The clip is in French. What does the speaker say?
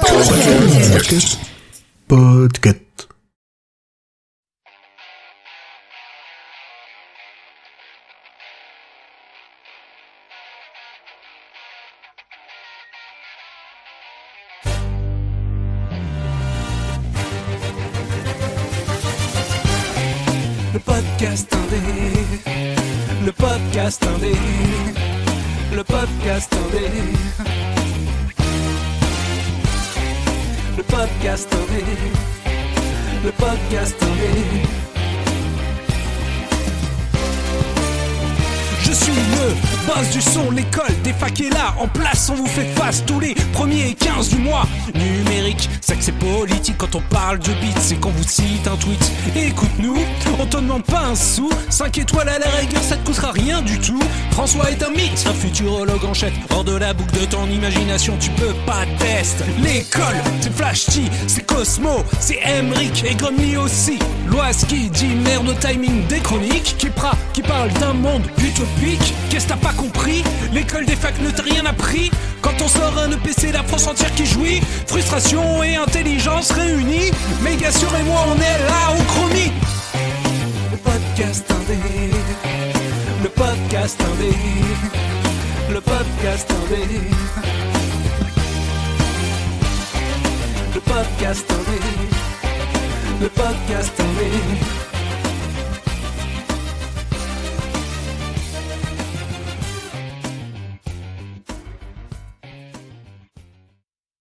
Podcast. Podcast. Le podcast le podcast indé, le podcast indé, podcast le podcast indé. Je suis le boss du son, l'école des facs est là, en place, on vous fait face tous les premiers et 15 du mois. Numérique, c'est que c'est politique quand on parle de beat, c'est quand vous cite un tweet. Écoute-nous, on te demande pas un sou, 5 étoiles à la rigueur, ça te coûtera rien du tout. François est un mythe, un futurologue en chèque, hors de la boucle de ton imagination, tu peux pas L'école, c'est Flash T, c'est Cosmo, c'est Emric et Grumly aussi. Loise qui dit merde de timing des chroniques, qui, qui parle d'un monde utopique. Qu'est-ce que t'as pas compris? L'école des facs ne t'a rien appris. Quand on sort un EPC, la France entière qui jouit. Frustration et intelligence réunies. Méga sûr et moi on est là au chromie. Le podcast indé. Le podcast indé. Le podcast indé Podcast indé Le podcast indé